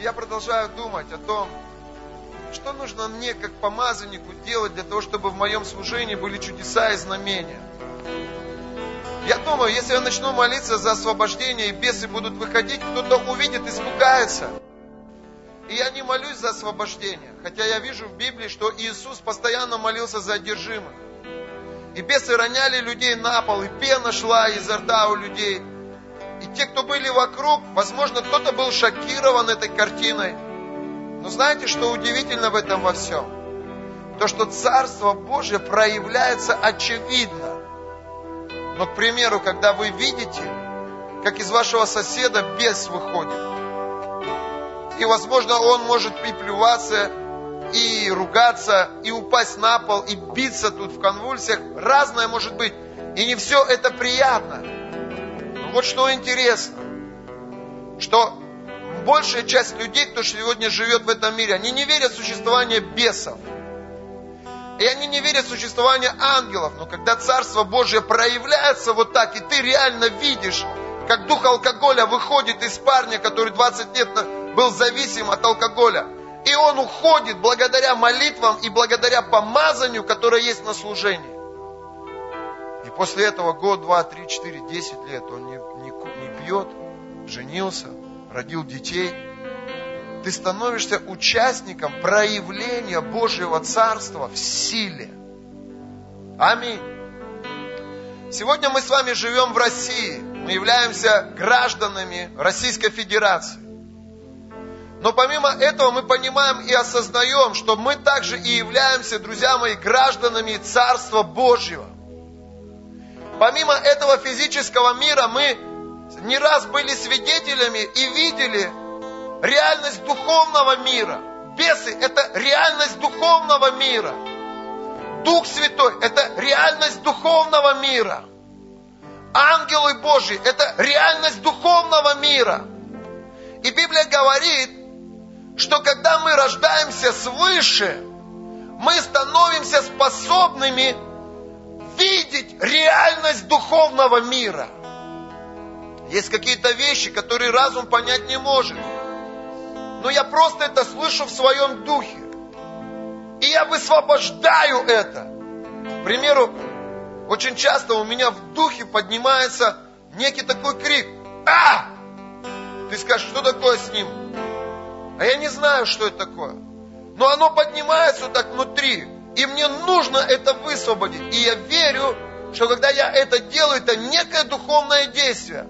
И я продолжаю думать о том, что нужно мне, как помазаннику, делать для того, чтобы в моем служении были чудеса и знамения. Я думаю, если я начну молиться за освобождение, и бесы будут выходить, кто-то увидит, испугается. И я не молюсь за освобождение, хотя я вижу в Библии, что Иисус постоянно молился за одержимых. И бесы роняли людей на пол, и пена шла изо рта у людей. И те, кто были вокруг, возможно, кто-то был шокирован этой картиной. Но знаете, что удивительно в этом во всем? То, что Царство Божье проявляется очевидно. Но, к примеру, когда вы видите, как из вашего соседа бес выходит, и, возможно, он может и плюваться, и ругаться, и упасть на пол, и биться тут в конвульсиях. Разное может быть. И не все это приятно. Вот что интересно, что большая часть людей, кто сегодня живет в этом мире, они не верят в существование бесов. И они не верят в существование ангелов. Но когда Царство Божье проявляется вот так, и ты реально видишь, как дух алкоголя выходит из парня, который 20 лет был зависим от алкоголя, и он уходит благодаря молитвам и благодаря помазанию, которое есть на служении. И после этого год, два, три, четыре, десять лет он пьет, женился, родил детей. Ты становишься участником проявления Божьего Царства в силе. Аминь. Сегодня мы с вами живем в России. Мы являемся гражданами Российской Федерации. Но помимо этого мы понимаем и осознаем, что мы также и являемся, друзья мои, гражданами Царства Божьего. Помимо этого физического мира мы не раз были свидетелями и видели реальность духовного мира. Бесы – это реальность духовного мира. Дух Святой – это реальность духовного мира. Ангелы Божьи – это реальность духовного мира. И Библия говорит, что когда мы рождаемся свыше, мы становимся способными видеть реальность духовного мира. Есть какие-то вещи, которые разум понять не может. Но я просто это слышу в своем духе. И я высвобождаю это. К примеру, очень часто у меня в духе поднимается некий такой крик. А! Ты скажешь, что такое с ним? А я не знаю, что это такое. Но оно поднимается вот так внутри. И мне нужно это высвободить. И я верю, что когда я это делаю, это некое духовное действие,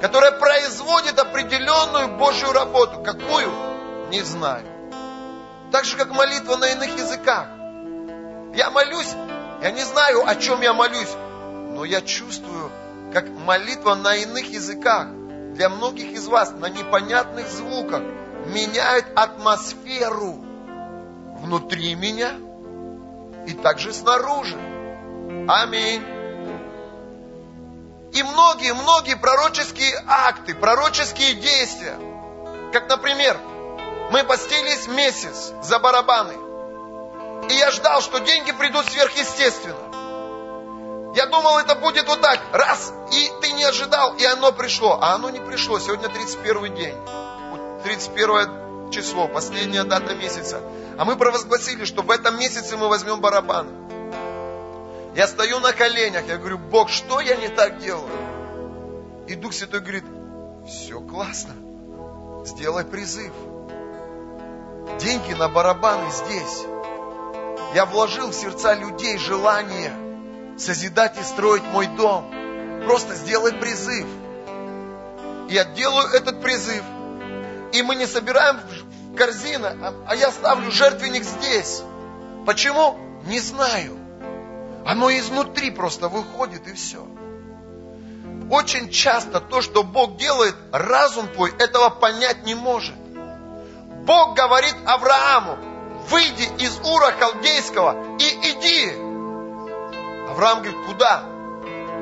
которое производит определенную Божью работу. Какую? Не знаю. Так же, как молитва на иных языках. Я молюсь, я не знаю, о чем я молюсь, но я чувствую, как молитва на иных языках для многих из вас на непонятных звуках меняет атмосферу внутри меня и также снаружи. Аминь. И многие-многие пророческие акты, пророческие действия, как, например, мы постились месяц за барабаны, и я ждал, что деньги придут сверхъестественно. Я думал, это будет вот так, раз, и ты не ожидал, и оно пришло. А оно не пришло, сегодня 31 день. 31 число, последняя дата месяца. А мы провозгласили, что в этом месяце мы возьмем барабаны. Я стою на коленях, я говорю, Бог, что я не так делаю? И Дух Святой говорит, все классно, сделай призыв. Деньги на барабаны здесь. Я вложил в сердца людей желание созидать и строить мой дом. Просто сделай призыв. Я делаю этот призыв – и мы не собираем в корзину, а, а я ставлю жертвенник здесь. Почему? Не знаю. Оно изнутри просто выходит и все. Очень часто то, что Бог делает, разум твой этого понять не может. Бог говорит Аврааму, выйди из Ура Халдейского и иди. Авраам говорит, куда?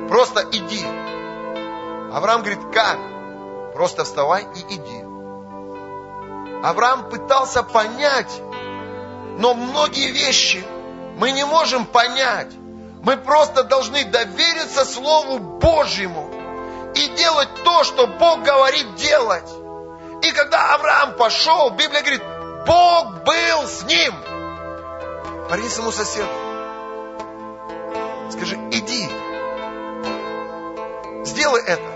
Просто иди. Авраам говорит, как? Просто вставай и иди. Авраам пытался понять, но многие вещи мы не можем понять. Мы просто должны довериться Слову Божьему и делать то, что Бог говорит делать. И когда Авраам пошел, Библия говорит, Бог был с ним. Парни ему соседу. Скажи, иди. Сделай это.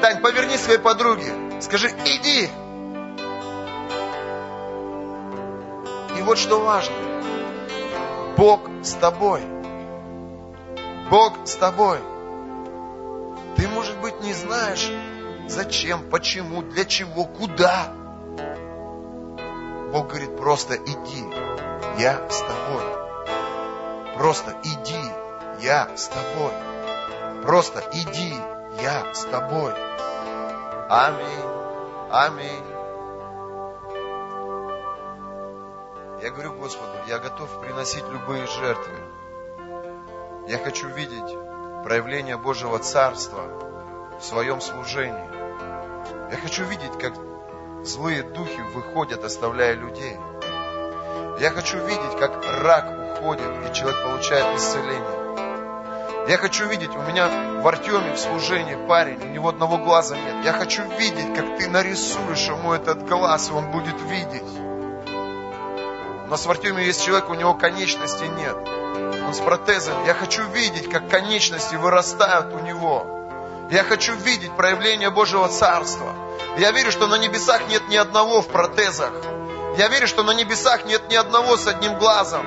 Тань, поверни своей подруге. Скажи, иди. И вот что важно. Бог с тобой. Бог с тобой. Ты, может быть, не знаешь, зачем, почему, для чего, куда. Бог говорит, просто иди, я с тобой. Просто иди, я с тобой. Просто иди, я с тобой. Аминь. Аминь. Я говорю Господу, я готов приносить любые жертвы. Я хочу видеть проявление Божьего Царства в своем служении. Я хочу видеть, как злые духи выходят, оставляя людей. Я хочу видеть, как рак уходит, и человек получает исцеление. Я хочу видеть, у меня в Артеме в служении парень, у него одного глаза нет. Я хочу видеть, как ты нарисуешь ему этот глаз, и он будет видеть. Нас в Артеме есть человек, у него конечности нет. Он с протезом. Я хочу видеть, как конечности вырастают у него. Я хочу видеть проявление Божьего Царства. Я верю, что на небесах нет ни одного в протезах. Я верю, что на небесах нет ни одного с одним глазом.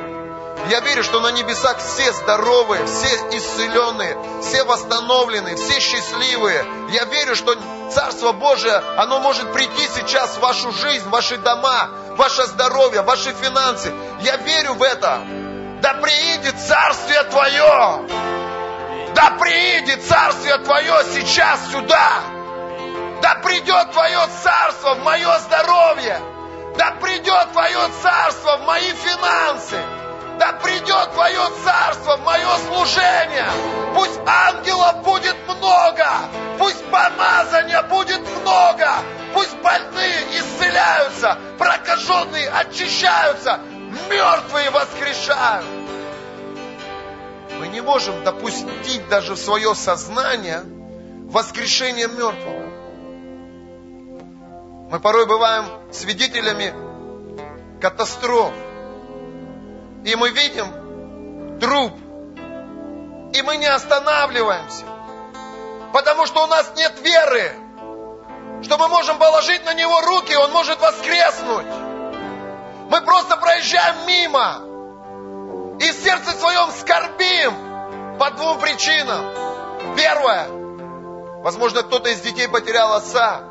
Я верю, что на небесах все здоровые, все исцеленные, все восстановленные, все счастливые. Я верю, что Царство Божие, оно может прийти сейчас в вашу жизнь, в ваши дома, ваше здоровье, ваши финансы. Я верю в это. Да приидет Царствие Твое! Да приидет Царствие Твое сейчас сюда! Да придет Твое Царство в мое здоровье! Да придет Твое Царство в мои финансы! Да придет Твое Царство в мое служение! Пусть ангелов будет много! Пусть помазания будет много! Пусть больные исцеляются, прокаженные очищаются, мертвые воскрешают. Мы не можем допустить даже в свое сознание воскрешение мертвого. Мы порой бываем свидетелями катастроф. И мы видим труп. И мы не останавливаемся. Потому что у нас нет веры. Что мы можем положить на него руки, он может воскреснуть. Мы просто проезжаем мимо. И в сердце своем скорбим по двум причинам. Первое. Возможно, кто-то из детей потерял отца.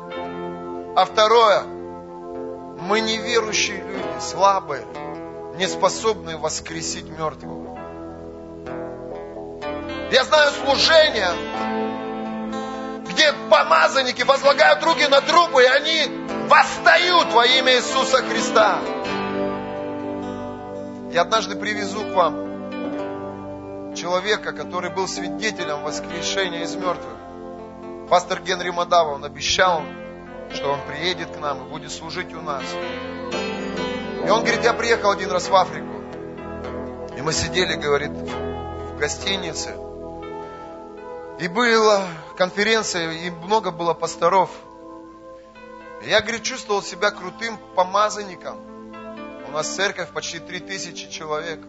А второе. Мы неверующие люди, слабые, не способные воскресить мертвого. Я знаю служение, где помазанники возлагают руки на трупы, и они восстают во имя Иисуса Христа. Я однажды привезу к вам человека, который был свидетелем воскрешения из мертвых. Пастор Генри Мадава, он обещал, что он приедет к нам и будет служить у нас. И он говорит, я приехал один раз в Африку. И мы сидели, говорит, в гостинице. И была конференция, и много было пасторов. И я, говорит, чувствовал себя крутым помазанником нас церковь почти 3000 человек.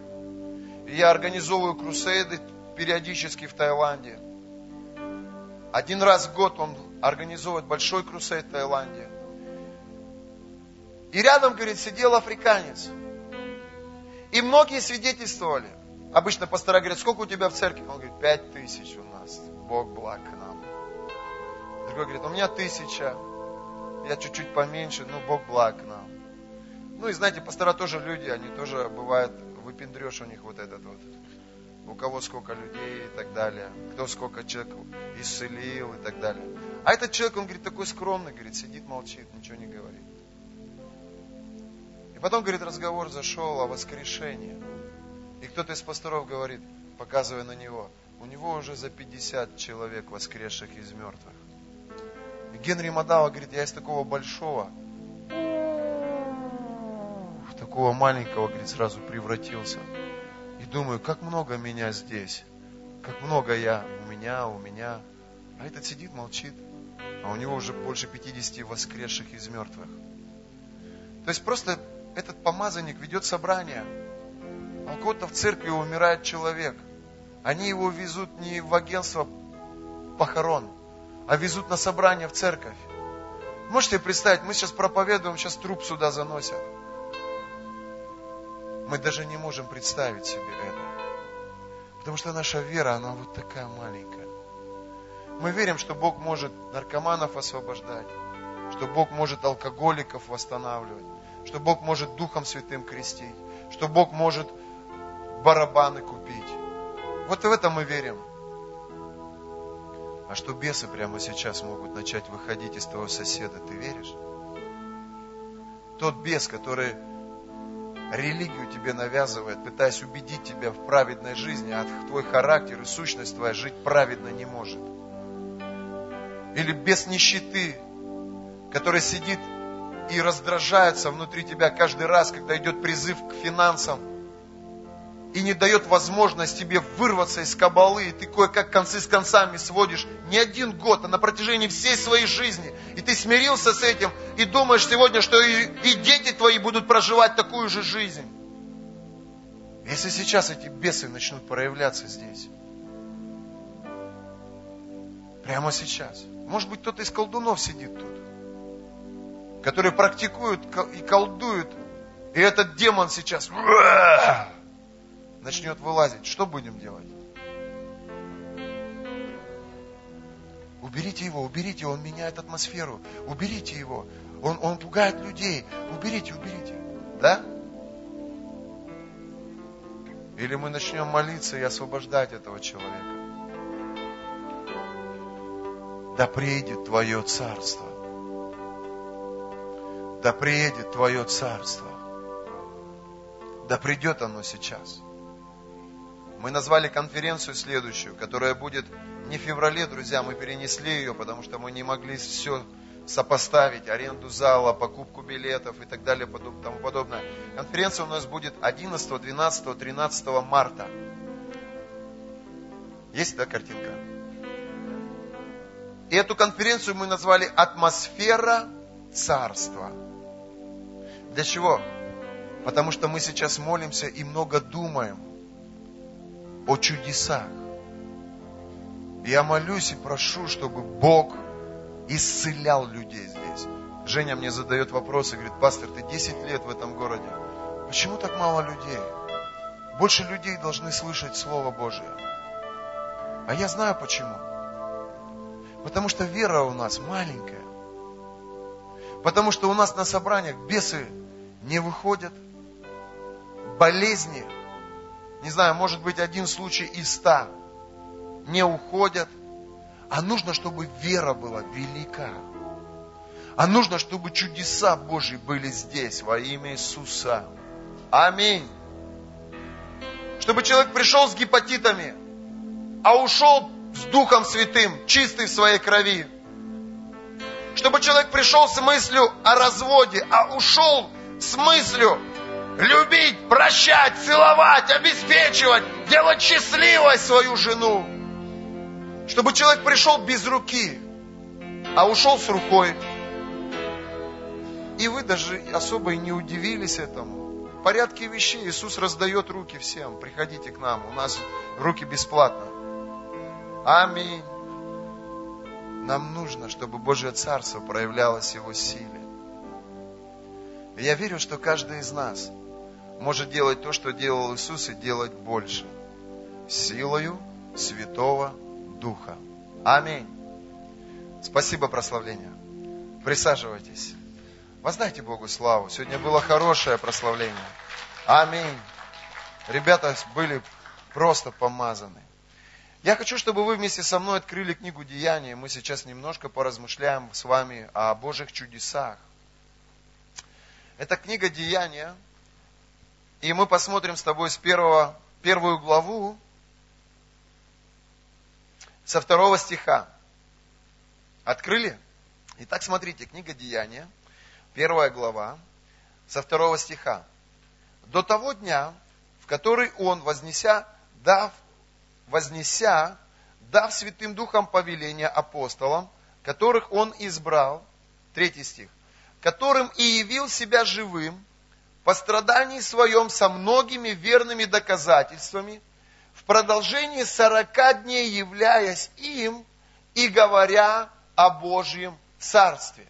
И я организовываю крусейды периодически в Таиланде. Один раз в год он организовывает большой крусейд в Таиланде. И рядом, говорит, сидел африканец. И многие свидетельствовали. Обычно пастора говорят, сколько у тебя в церкви? Он говорит, пять тысяч у нас. Бог благ к нам. Другой говорит, у меня тысяча. Я чуть-чуть поменьше, но Бог благ к нам. Ну и знаете, пастора тоже люди, они тоже бывают, выпендрешь у них вот этот вот. У кого сколько людей и так далее. Кто сколько человек исцелил и так далее. А этот человек, он говорит, такой скромный, говорит, сидит, молчит, ничего не говорит. И потом, говорит, разговор зашел о воскрешении. И кто-то из пасторов говорит, показывая на него, у него уже за 50 человек воскресших из мертвых. И Генри Мадава говорит, я из такого большого такого маленького, говорит, сразу превратился. И думаю, как много меня здесь, как много я, у меня, у меня. А этот сидит, молчит. а у него уже больше 50 воскресших из мертвых. То есть просто этот помазанник ведет собрание, а у кого-то в церкви умирает человек. Они его везут не в агентство похорон, а везут на собрание в церковь. Можете представить, мы сейчас проповедуем, сейчас труп сюда заносят. Мы даже не можем представить себе это. Потому что наша вера, она вот такая маленькая. Мы верим, что Бог может наркоманов освобождать, что Бог может алкоголиков восстанавливать, что Бог может Духом Святым крестить, что Бог может барабаны купить. Вот в это мы верим. А что бесы прямо сейчас могут начать выходить из того соседа, ты веришь? Тот бес, который религию тебе навязывает, пытаясь убедить тебя в праведной жизни, а твой характер и сущность твоя жить праведно не может. Или бес нищеты, который сидит и раздражается внутри тебя каждый раз, когда идет призыв к финансам – и не дает возможность тебе вырваться из кабалы, и ты кое-как концы с концами сводишь не один год, а на протяжении всей своей жизни. И ты смирился с этим и думаешь сегодня, что и, и дети твои будут проживать такую же жизнь. Если сейчас эти бесы начнут проявляться здесь, прямо сейчас, может быть, кто-то из колдунов сидит тут, который практикует и колдует, и этот демон сейчас начнет вылазить, что будем делать? Уберите его, уберите, он меняет атмосферу. Уберите его. Он, он пугает людей. Уберите, уберите. Да? Или мы начнем молиться и освобождать этого человека. Да приедет Твое Царство. Да приедет Твое Царство. Да придет оно сейчас. Мы назвали конференцию следующую, которая будет не в феврале, друзья, мы перенесли ее, потому что мы не могли все сопоставить, аренду зала, покупку билетов и так далее, тому подобное. Конференция у нас будет 11, 12, 13 марта. Есть, да, картинка? И эту конференцию мы назвали «Атмосфера царства». Для чего? Потому что мы сейчас молимся и много думаем о чудесах. Я молюсь и прошу, чтобы Бог исцелял людей здесь. Женя мне задает вопрос и говорит, пастор, ты 10 лет в этом городе. Почему так мало людей? Больше людей должны слышать Слово Божие. А я знаю почему. Потому что вера у нас маленькая. Потому что у нас на собраниях бесы не выходят, болезни не знаю, может быть один случай из ста, не уходят. А нужно, чтобы вера была велика. А нужно, чтобы чудеса Божьи были здесь во имя Иисуса. Аминь. Чтобы человек пришел с гепатитами, а ушел с Духом Святым, чистый в своей крови. Чтобы человек пришел с мыслью о разводе, а ушел с мыслью любить, прощать, целовать, обеспечивать, делать счастливой свою жену. Чтобы человек пришел без руки, а ушел с рукой. И вы даже особо и не удивились этому. В порядке вещей Иисус раздает руки всем. Приходите к нам, у нас руки бесплатно. Аминь. Нам нужно, чтобы Божье Царство проявлялось Его силе. Я верю, что каждый из нас – может делать то, что делал Иисус, и делать больше. Силою Святого Духа. Аминь. Спасибо, прославление. Присаживайтесь. Воздайте Богу славу. Сегодня было хорошее прославление. Аминь. Ребята были просто помазаны. Я хочу, чтобы вы вместе со мной открыли книгу Деяния. Мы сейчас немножко поразмышляем с вами о Божьих чудесах. Это книга Деяния, и мы посмотрим с тобой с первого, первую главу, со второго стиха. Открыли? Итак, смотрите, книга Деяния, первая глава, со второго стиха. До того дня, в который он, вознеся, дав, вознеся, дав Святым Духом повеление апостолам, которых Он избрал, третий стих, которым и явил себя живым, по страдании своем со многими верными доказательствами, в продолжении сорока дней являясь им и говоря о Божьем Царстве.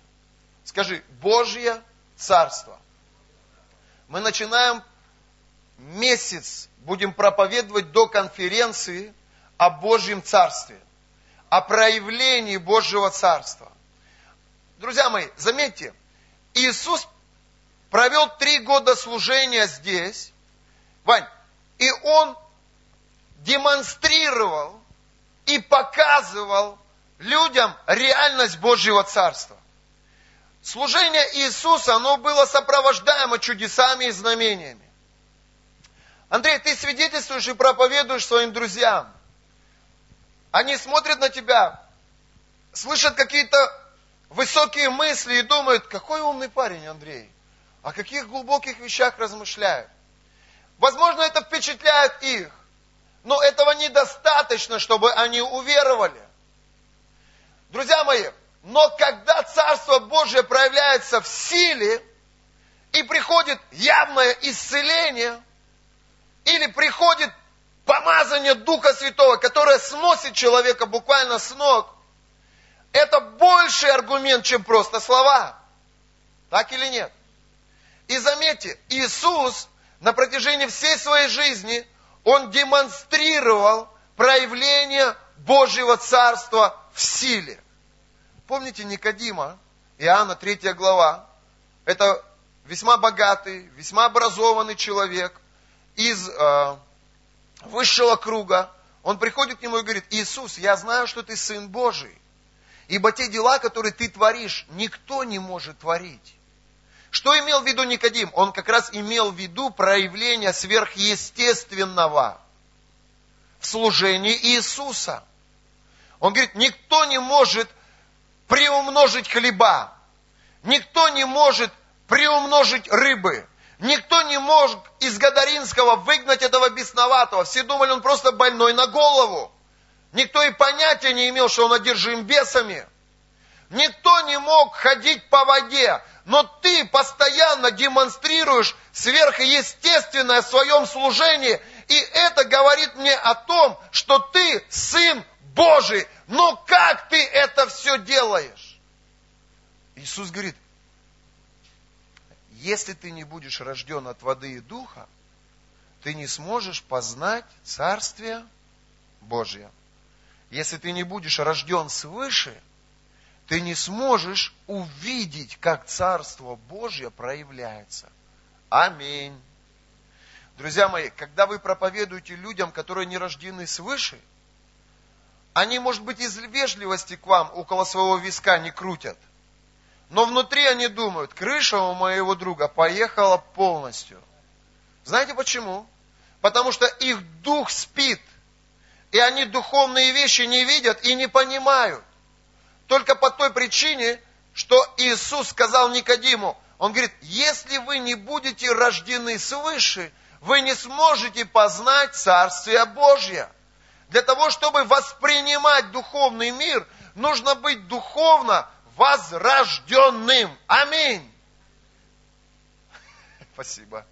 Скажи, Божье Царство. Мы начинаем месяц, будем проповедовать до конференции о Божьем Царстве, о проявлении Божьего Царства. Друзья мои, заметьте, Иисус провел три года служения здесь, Вань, и Он демонстрировал и показывал людям реальность Божьего Царства. Служение Иисуса, оно было сопровождаемо чудесами и знамениями. Андрей, ты свидетельствуешь и проповедуешь своим друзьям. Они смотрят на тебя, слышат какие-то высокие мысли и думают, какой умный парень Андрей, о каких глубоких вещах размышляет. Возможно, это впечатляет их, но этого недостаточно, чтобы они уверовали. Друзья мои, но когда Царство Божие проявляется в силе, и приходит явное исцеление, или приходит помазание Духа Святого, которое сносит человека буквально с ног, это больший аргумент, чем просто слова. Так или нет? И заметьте, Иисус на протяжении всей своей жизни, Он демонстрировал проявление Божьего Царства в силе. Помните Никодима, Иоанна 3 глава, это весьма богатый, весьма образованный человек из э, высшего круга. Он приходит к нему и говорит, Иисус, я знаю, что ты Сын Божий. Ибо те дела, которые ты творишь, никто не может творить. Что имел в виду Никодим? Он как раз имел в виду проявление сверхъестественного в служении Иисуса. Он говорит, никто не может приумножить хлеба, никто не может приумножить рыбы, никто не может из Гадаринского выгнать этого бесноватого. Все думали, он просто больной на голову. Никто и понятия не имел, что он одержим бесами. Никто не мог ходить по воде, но ты постоянно демонстрируешь сверхъестественное в своем служении, и это говорит мне о том, что ты сын Божий. Но как ты это все делаешь? Иисус говорит, если ты не будешь рожден от воды и духа, ты не сможешь познать Царствие Божье. Если ты не будешь рожден свыше, ты не сможешь увидеть, как Царство Божье проявляется. Аминь. Друзья мои, когда вы проповедуете людям, которые не рождены свыше, они, может быть, из вежливости к вам около своего виска не крутят. Но внутри они думают, крыша у моего друга поехала полностью. Знаете почему? Потому что их дух спит – и они духовные вещи не видят и не понимают. Только по той причине, что Иисус сказал Никодиму, он говорит, если вы не будете рождены свыше, вы не сможете познать Царствие Божье. Для того, чтобы воспринимать духовный мир, нужно быть духовно возрожденным. Аминь. Спасибо.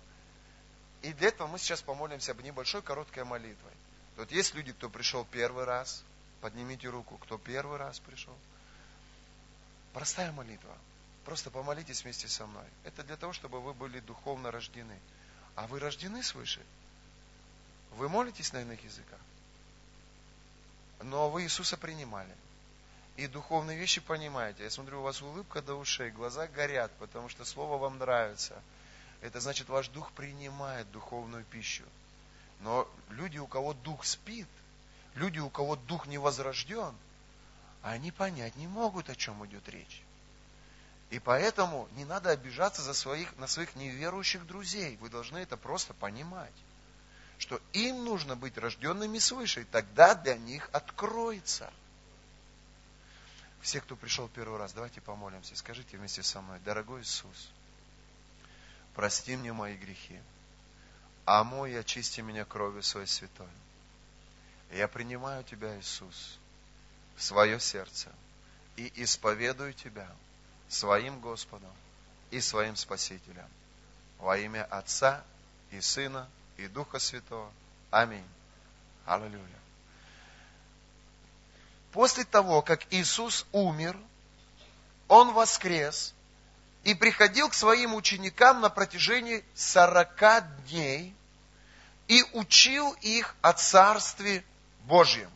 И для этого мы сейчас помолимся об небольшой короткой молитвой. Вот есть люди, кто пришел первый раз, поднимите руку, кто первый раз пришел. Простая молитва. Просто помолитесь вместе со мной. Это для того, чтобы вы были духовно рождены. А вы рождены свыше? Вы молитесь на иных языках? Но вы Иисуса принимали. И духовные вещи понимаете. Я смотрю, у вас улыбка до ушей, глаза горят, потому что Слово вам нравится. Это значит, ваш дух принимает духовную пищу. Но люди, у кого дух спит, люди, у кого дух не возрожден, они понять не могут, о чем идет речь. И поэтому не надо обижаться за своих, на своих неверующих друзей. Вы должны это просто понимать. Что им нужно быть рожденными свыше, и тогда для них откроется. Все, кто пришел первый раз, давайте помолимся. Скажите вместе со мной, дорогой Иисус, прости мне мои грехи омой и очисти меня кровью своей святой. Я принимаю Тебя, Иисус, в свое сердце. и исповедую Тебя своим Господом и своим Спасителем. Во имя Отца и Сына и Духа Святого. Аминь. Аллилуйя. После того, как Иисус умер, Он воскрес и приходил к своим ученикам на протяжении сорока дней и учил их о Царстве Божьем.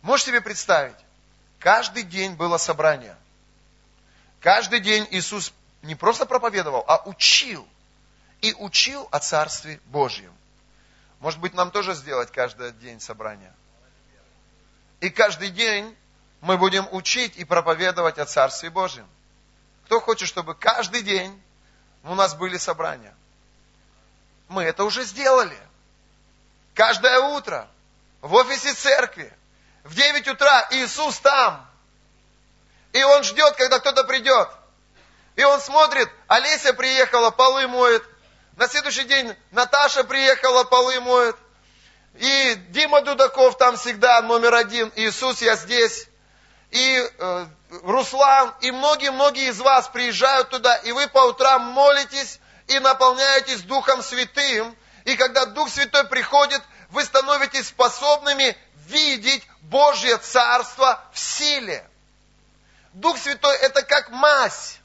Можешь себе представить? Каждый день было собрание. Каждый день Иисус не просто проповедовал, а учил. И учил о Царстве Божьем. Может быть, нам тоже сделать каждый день собрание. И каждый день мы будем учить и проповедовать о Царстве Божьем. Кто хочет, чтобы каждый день у нас были собрания? Мы это уже сделали. Каждое утро в офисе церкви в 9 утра Иисус там. И Он ждет, когда кто-то придет. И Он смотрит, Олеся приехала, полы моет. На следующий день Наташа приехала, полы моет. И Дима Дудаков там всегда номер один. Иисус, я здесь. И э, Руслан, и многие-многие из вас приезжают туда, и вы по утрам молитесь и наполняетесь Духом Святым. И когда Дух Святой приходит, вы становитесь способными видеть Божье Царство в силе. Дух Святой это как мазь,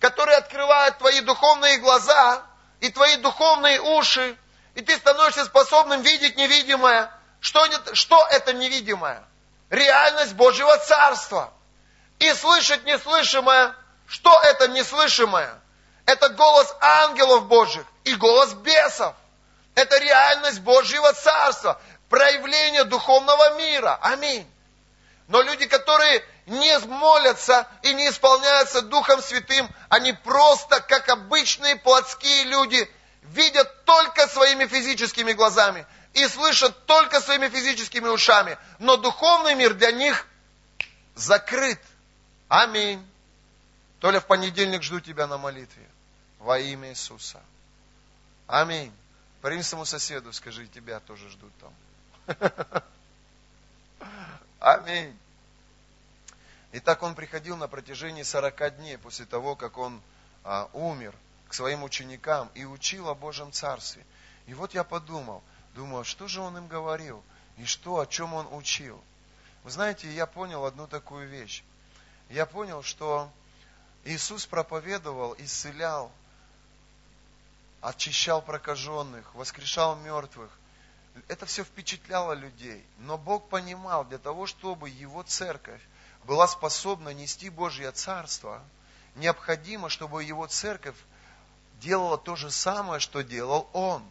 которая открывает твои духовные глаза и твои духовные уши, и ты становишься способным видеть невидимое. Что, что это невидимое? Реальность Божьего Царства. И слышать неслышимое. Что это неслышимое? Это голос ангелов Божьих и голос бесов. Это реальность Божьего Царства проявление духовного мира. Аминь. Но люди, которые не молятся и не исполняются Духом Святым, они просто, как обычные плотские люди, видят только своими физическими глазами и слышат только своими физическими ушами. Но духовный мир для них закрыт. Аминь. Толя, в понедельник жду тебя на молитве. Во имя Иисуса. Аминь. По соседу скажи, тебя тоже ждут там. Аминь. И так он приходил на протяжении 40 дней после того, как он а, умер к своим ученикам и учил о Божьем Царстве. И вот я подумал, думал, что же он им говорил и что, о чем он учил. Вы знаете, я понял одну такую вещь. Я понял, что Иисус проповедовал, исцелял, очищал прокаженных, воскрешал мертвых – это все впечатляло людей. Но Бог понимал, для того, чтобы Его церковь была способна нести Божье Царство, необходимо, чтобы Его церковь делала то же самое, что делал Он.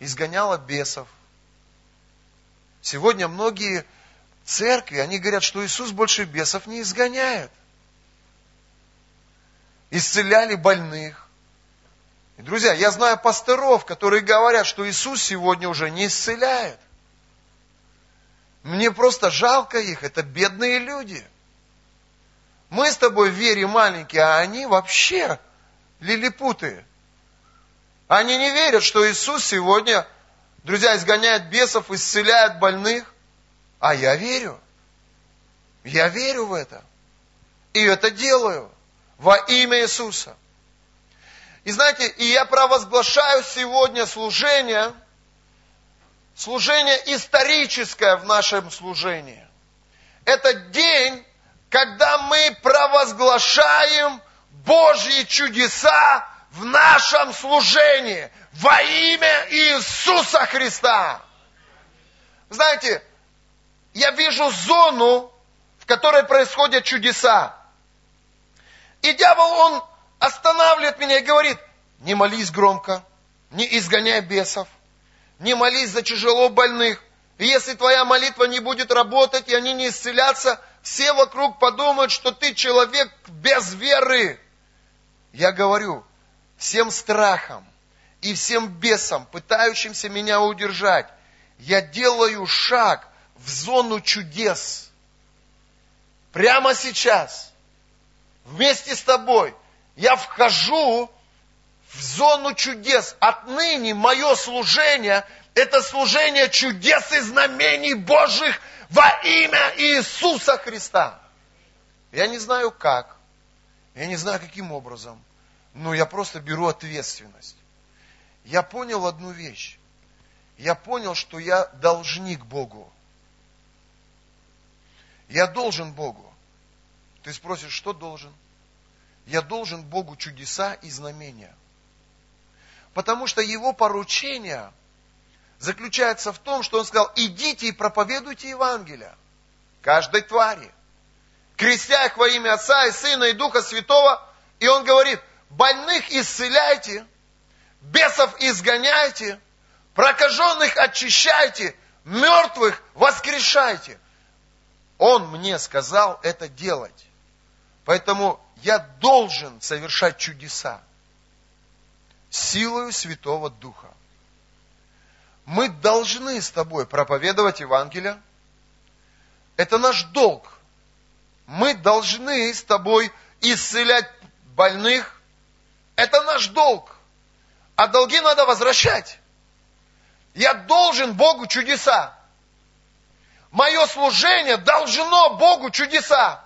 Изгоняла бесов. Сегодня многие церкви, они говорят, что Иисус больше бесов не изгоняет. Исцеляли больных, и, друзья, я знаю пасторов, которые говорят, что Иисус сегодня уже не исцеляет. Мне просто жалко их, это бедные люди. Мы с тобой в вере маленькие, а они вообще лилипуты. Они не верят, что Иисус сегодня, друзья, изгоняет бесов, исцеляет больных. А я верю. Я верю в это. И это делаю во имя Иисуса. И знаете, и я провозглашаю сегодня служение, служение историческое в нашем служении. Это день, когда мы провозглашаем Божьи чудеса в нашем служении во имя Иисуса Христа. Знаете, я вижу зону, в которой происходят чудеса. И дьявол, он останавливает меня и говорит, не молись громко, не изгоняй бесов, не молись за тяжело больных. И если твоя молитва не будет работать, и они не исцелятся, все вокруг подумают, что ты человек без веры. Я говорю, всем страхом и всем бесам, пытающимся меня удержать, я делаю шаг в зону чудес. Прямо сейчас, вместе с тобой, я вхожу в зону чудес. Отныне мое служение – это служение чудес и знамений Божьих во имя Иисуса Христа. Я не знаю как, я не знаю каким образом, но я просто беру ответственность. Я понял одну вещь. Я понял, что я должник Богу. Я должен Богу. Ты спросишь, что должен? Я должен Богу чудеса и знамения. Потому что его поручение заключается в том, что он сказал, идите и проповедуйте Евангелие каждой твари, крестя их во имя Отца и Сына и Духа Святого. И он говорит, больных исцеляйте, бесов изгоняйте, прокаженных очищайте, мертвых воскрешайте. Он мне сказал это делать. Поэтому я должен совершать чудеса силою Святого Духа. Мы должны с тобой проповедовать Евангелие. Это наш долг. Мы должны с тобой исцелять больных. Это наш долг. А долги надо возвращать. Я должен Богу чудеса. Мое служение должно Богу чудеса.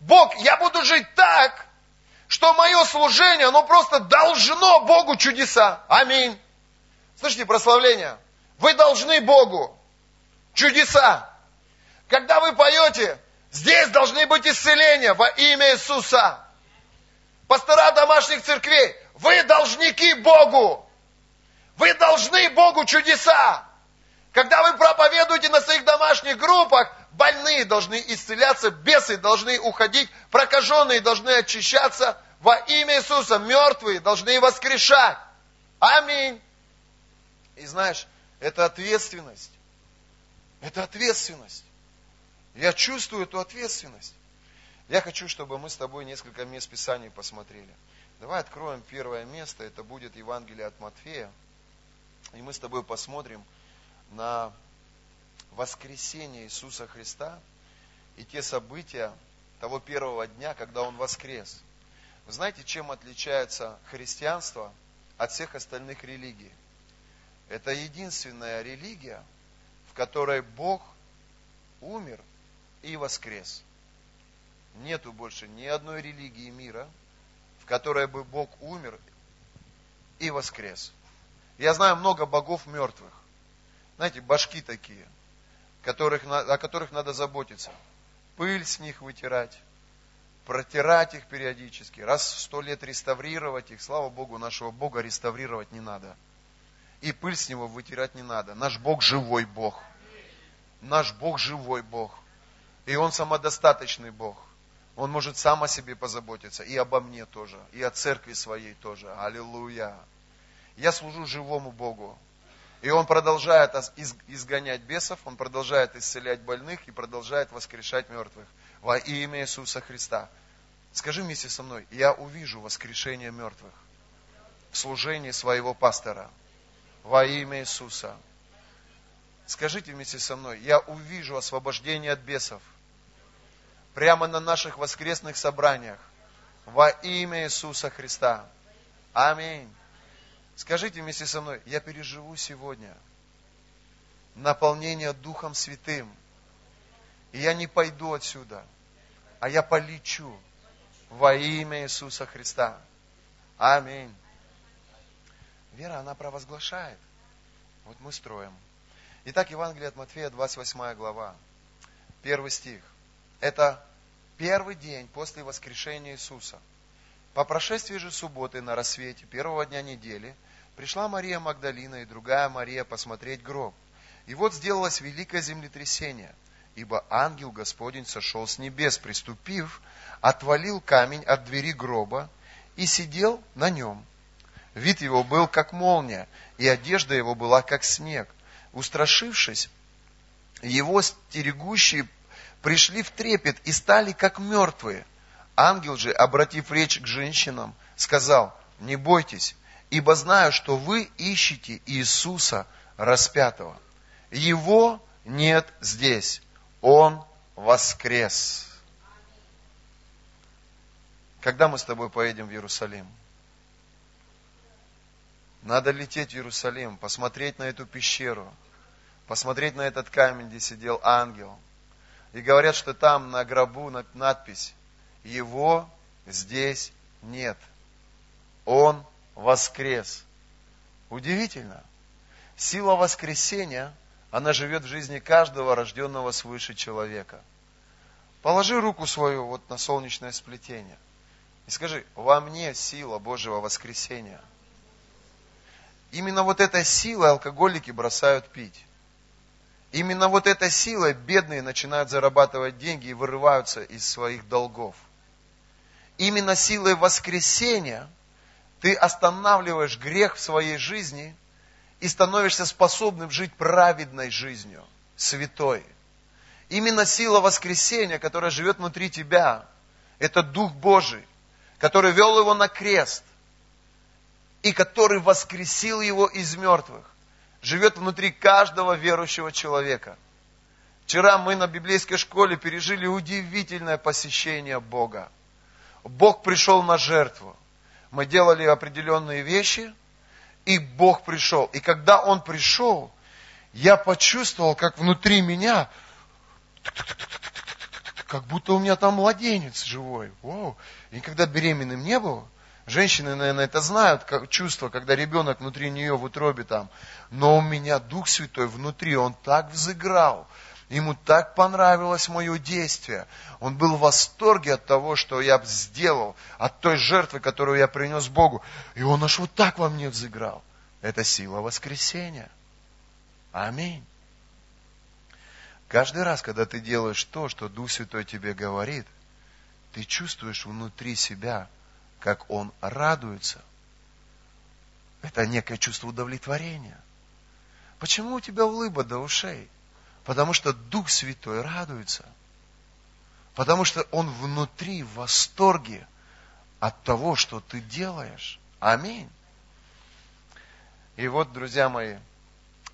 Бог, я буду жить так, что мое служение, оно просто должно Богу чудеса. Аминь. Слышите, прославление. Вы должны Богу чудеса. Когда вы поете, здесь должны быть исцеления во имя Иисуса. Пастора домашних церквей, вы должники Богу. Вы должны Богу чудеса. Когда вы проповедуете на своих домашних группах, больные должны исцеляться, бесы должны уходить, прокаженные должны очищаться во имя Иисуса, мертвые должны воскрешать. Аминь. И знаешь, это ответственность. Это ответственность. Я чувствую эту ответственность. Я хочу, чтобы мы с тобой несколько мест Писаний посмотрели. Давай откроем первое место, это будет Евангелие от Матфея. И мы с тобой посмотрим на воскресение Иисуса Христа и те события того первого дня, когда Он воскрес. Вы знаете, чем отличается христианство от всех остальных религий? Это единственная религия, в которой Бог умер и воскрес. Нету больше ни одной религии мира, в которой бы Бог умер и воскрес. Я знаю много богов мертвых. Знаете, башки такие, которых, о которых надо заботиться. Пыль с них вытирать, протирать их периодически, раз в сто лет реставрировать их. Слава Богу, нашего Бога реставрировать не надо. И пыль с него вытирать не надо. Наш Бог живой Бог. Наш Бог живой Бог. И Он самодостаточный Бог. Он может сам о себе позаботиться. И обо мне тоже. И о церкви своей тоже. Аллилуйя. Я служу живому Богу. И Он продолжает изгонять бесов, Он продолжает исцелять больных и продолжает воскрешать мертвых. Во имя Иисуса Христа. Скажи вместе со мной, я увижу воскрешение мертвых в служении своего пастора. Во имя Иисуса. Скажите вместе со мной, я увижу освобождение от бесов прямо на наших воскресных собраниях. Во имя Иисуса Христа. Аминь. Скажите вместе со мной, я переживу сегодня наполнение Духом Святым. И я не пойду отсюда, а я полечу во имя Иисуса Христа. Аминь. Вера, она провозглашает. Вот мы строим. Итак, Евангелие от Матфея, 28 глава, первый стих. Это первый день после воскрешения Иисуса. По прошествии же субботы на рассвете первого дня недели – Пришла Мария Магдалина и другая Мария посмотреть гроб. И вот сделалось великое землетрясение, ибо ангел Господень сошел с небес, приступив, отвалил камень от двери гроба и сидел на нем. Вид его был как молния, и одежда его была как снег. Устрашившись, его стерегущие пришли в трепет и стали как мертвые. Ангел же, обратив речь к женщинам, сказал, не бойтесь, ибо знаю, что вы ищете Иисуса распятого. Его нет здесь. Он воскрес. Когда мы с тобой поедем в Иерусалим? Надо лететь в Иерусалим, посмотреть на эту пещеру, посмотреть на этот камень, где сидел ангел. И говорят, что там на гробу надпись «Его здесь нет. Он воскрес». Удивительно. Сила воскресения, она живет в жизни каждого рожденного свыше человека. Положи руку свою вот на солнечное сплетение и скажи, во мне сила Божьего воскресения. Именно вот этой силой алкоголики бросают пить. Именно вот этой силой бедные начинают зарабатывать деньги и вырываются из своих долгов. Именно силой воскресения ты останавливаешь грех в своей жизни и становишься способным жить праведной жизнью, святой. Именно сила воскресения, которая живет внутри тебя, это Дух Божий, который вел его на крест и который воскресил его из мертвых, живет внутри каждого верующего человека. Вчера мы на библейской школе пережили удивительное посещение Бога. Бог пришел на жертву. Мы делали определенные вещи, и Бог пришел. И когда Он пришел, я почувствовал, как внутри меня, как будто у меня там младенец живой. Вау. Никогда беременным не был. Женщины, наверное, это знают, как чувство, когда ребенок внутри нее в утробе там. Но у меня Дух Святой внутри, он так взыграл. Ему так понравилось мое действие. Он был в восторге от того, что я сделал, от той жертвы, которую я принес Богу. И он аж вот так во мне взыграл. Это сила воскресения. Аминь. Каждый раз, когда ты делаешь то, что Дух Святой тебе говорит, ты чувствуешь внутри себя, как Он радуется. Это некое чувство удовлетворения. Почему у тебя улыба до ушей? Потому что Дух Святой радуется. Потому что Он внутри в восторге от того, что ты делаешь. Аминь. И вот, друзья мои,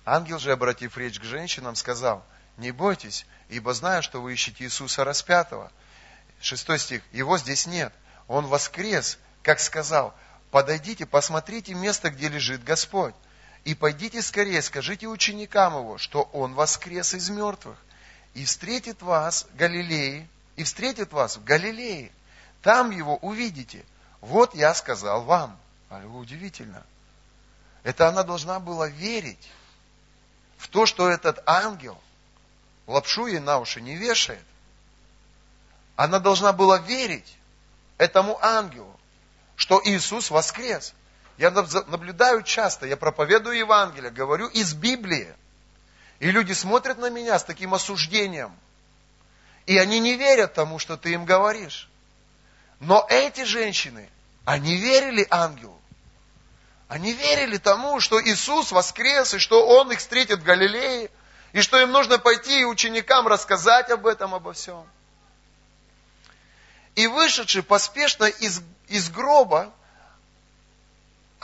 ангел же, обратив речь к женщинам, сказал, не бойтесь, ибо знаю, что вы ищете Иисуса распятого. Шестой стих, его здесь нет. Он воскрес, как сказал, подойдите, посмотрите место, где лежит Господь. И пойдите скорее, скажите ученикам его, что он воскрес из мертвых. И встретит вас в Галилее, и встретит вас в Галилее. Там его увидите. Вот я сказал вам. Удивительно. Это она должна была верить в то, что этот ангел лапшу ей на уши не вешает. Она должна была верить этому ангелу, что Иисус воскрес. Я наблюдаю часто, я проповедую Евангелие, говорю из Библии. И люди смотрят на меня с таким осуждением. И они не верят тому, что ты им говоришь. Но эти женщины, они верили ангелу. Они верили тому, что Иисус воскрес, и что Он их встретит в Галилее, и что им нужно пойти и ученикам рассказать об этом, обо всем. И вышедший поспешно из, из гроба,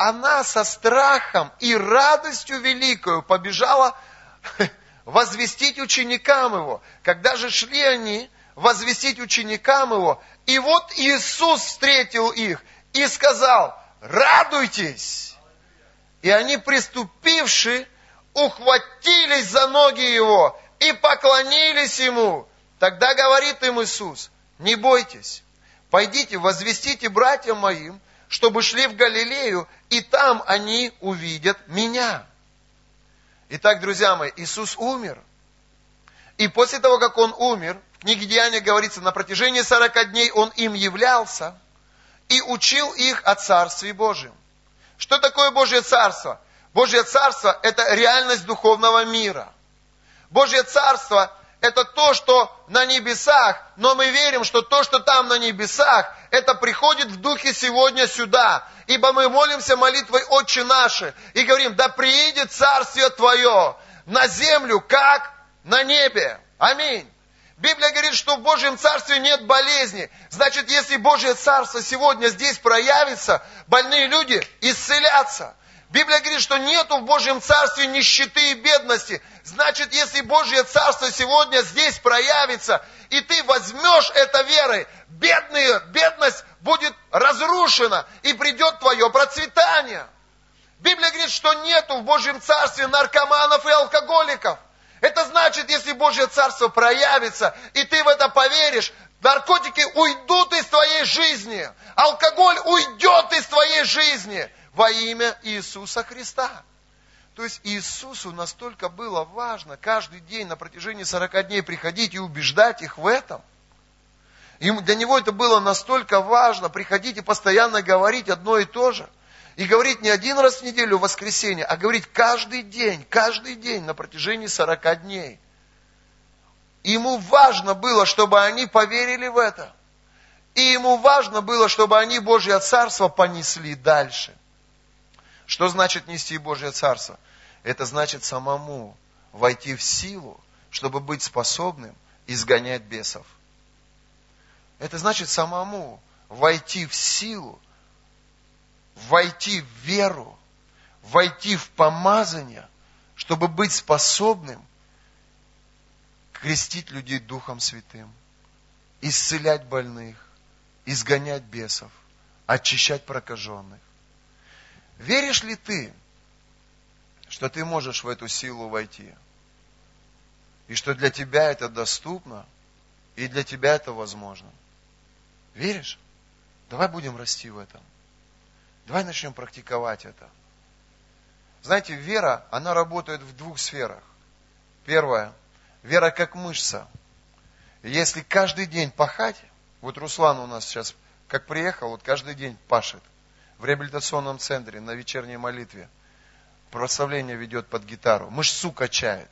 она со страхом и радостью великою побежала возвестить ученикам его. Когда же шли они возвестить ученикам его, и вот Иисус встретил их и сказал, радуйтесь. И они, приступивши, ухватились за ноги его и поклонились ему. Тогда говорит им Иисус, не бойтесь, пойдите, возвестите братьям моим, чтобы шли в Галилею, и там они увидят меня. Итак, друзья мои, Иисус умер. И после того, как Он умер, в книге Деяния говорится, на протяжении 40 дней Он им являлся и учил их о Царстве Божьем. Что такое Божье Царство? Божье Царство – это реальность духовного мира. Божье Царство это то, что на небесах, но мы верим, что то, что там на небесах, это приходит в духе сегодня сюда. Ибо мы молимся молитвой Отче наши и говорим, да приидет Царствие Твое на землю, как на небе. Аминь. Библия говорит, что в Божьем Царстве нет болезни. Значит, если Божье Царство сегодня здесь проявится, больные люди исцелятся. Библия говорит, что нету в Божьем Царстве нищеты и бедности. Значит, если Божье Царство сегодня здесь проявится, и ты возьмешь это верой, бедные, бедность будет разрушена, и придет твое процветание. Библия говорит, что нету в Божьем Царстве наркоманов и алкоголиков. Это значит, если Божье Царство проявится, и ты в это поверишь, наркотики уйдут из твоей жизни, алкоголь уйдет из твоей жизни во имя Иисуса Христа. То есть Иисусу настолько было важно каждый день на протяжении 40 дней приходить и убеждать их в этом. И для него это было настолько важно приходить и постоянно говорить одно и то же – и говорить не один раз в неделю в воскресенье, а говорить каждый день, каждый день на протяжении 40 дней. ему важно было, чтобы они поверили в это. И ему важно было, чтобы они Божье Царство понесли дальше. Что значит нести Божье Царство? Это значит самому войти в силу, чтобы быть способным изгонять бесов. Это значит самому войти в силу, войти в веру, войти в помазание, чтобы быть способным крестить людей Духом Святым, исцелять больных, изгонять бесов, очищать прокаженных. Веришь ли ты, что ты можешь в эту силу войти? И что для тебя это доступно, и для тебя это возможно? Веришь? Давай будем расти в этом. Давай начнем практиковать это. Знаете, вера, она работает в двух сферах. Первое, вера как мышца. Если каждый день пахать, вот Руслан у нас сейчас, как приехал, вот каждый день пашет в реабилитационном центре на вечерней молитве. Прославление ведет под гитару. Мышцу качает.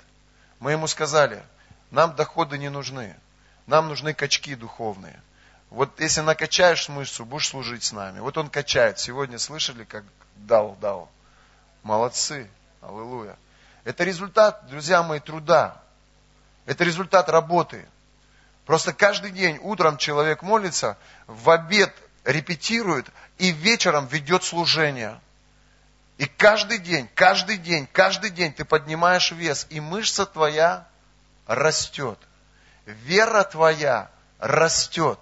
Мы ему сказали, нам доходы не нужны. Нам нужны качки духовные. Вот если накачаешь мышцу, будешь служить с нами. Вот он качает. Сегодня слышали, как дал, дал. Молодцы. Аллилуйя. Это результат, друзья мои, труда. Это результат работы. Просто каждый день утром человек молится, в обед репетирует и вечером ведет служение. И каждый день, каждый день, каждый день ты поднимаешь вес, и мышца твоя растет. Вера твоя растет.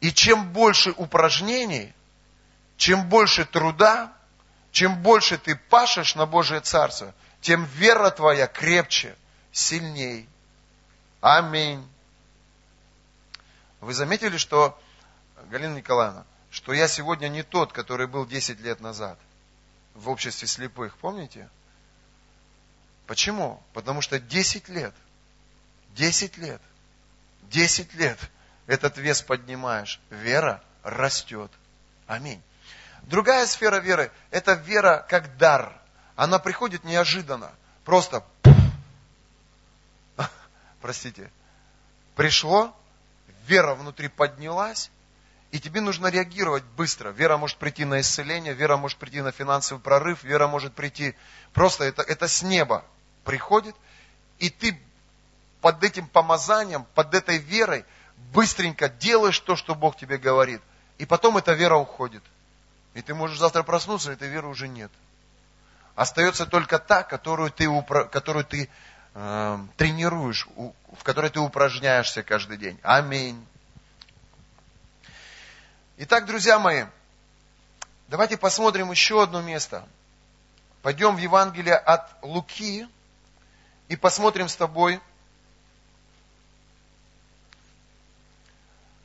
И чем больше упражнений, чем больше труда, чем больше ты пашешь на Божие Царство, тем вера твоя крепче, сильней. Аминь. Вы заметили, что, Галина Николаевна, что я сегодня не тот, который был 10 лет назад в обществе слепых, помните? Почему? Потому что 10 лет, 10 лет, 10 лет – этот вес поднимаешь, вера растет. Аминь. Другая сфера веры – это вера как дар. Она приходит неожиданно. Просто, простите, пришло, вера внутри поднялась, и тебе нужно реагировать быстро. Вера может прийти на исцеление, вера может прийти на финансовый прорыв, вера может прийти просто, это, это с неба приходит, и ты под этим помазанием, под этой верой – быстренько делаешь то, что Бог тебе говорит. И потом эта вера уходит. И ты можешь завтра проснуться, и этой веры уже нет. Остается только та, которую ты, которую ты э, тренируешь, в которой ты упражняешься каждый день. Аминь. Итак, друзья мои, давайте посмотрим еще одно место. Пойдем в Евангелие от Луки и посмотрим с тобой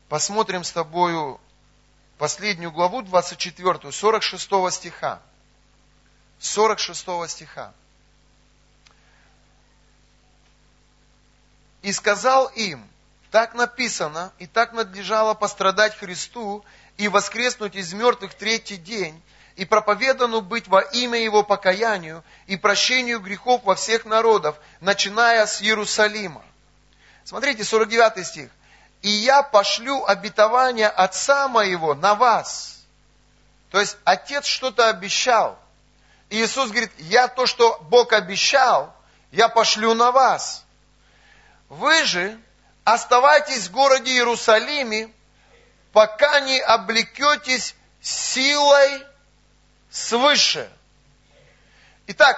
посмотрим с тобою последнюю главу, 24, 46 стиха. 46 стиха. И сказал им, так написано, и так надлежало пострадать Христу и воскреснуть из мертвых третий день, и проповедану быть во имя Его покаянию и прощению грехов во всех народов, начиная с Иерусалима. Смотрите, 49 стих и я пошлю обетование Отца моего на вас. То есть Отец что-то обещал. И Иисус говорит, я то, что Бог обещал, я пошлю на вас. Вы же оставайтесь в городе Иерусалиме, пока не облекетесь силой свыше. Итак,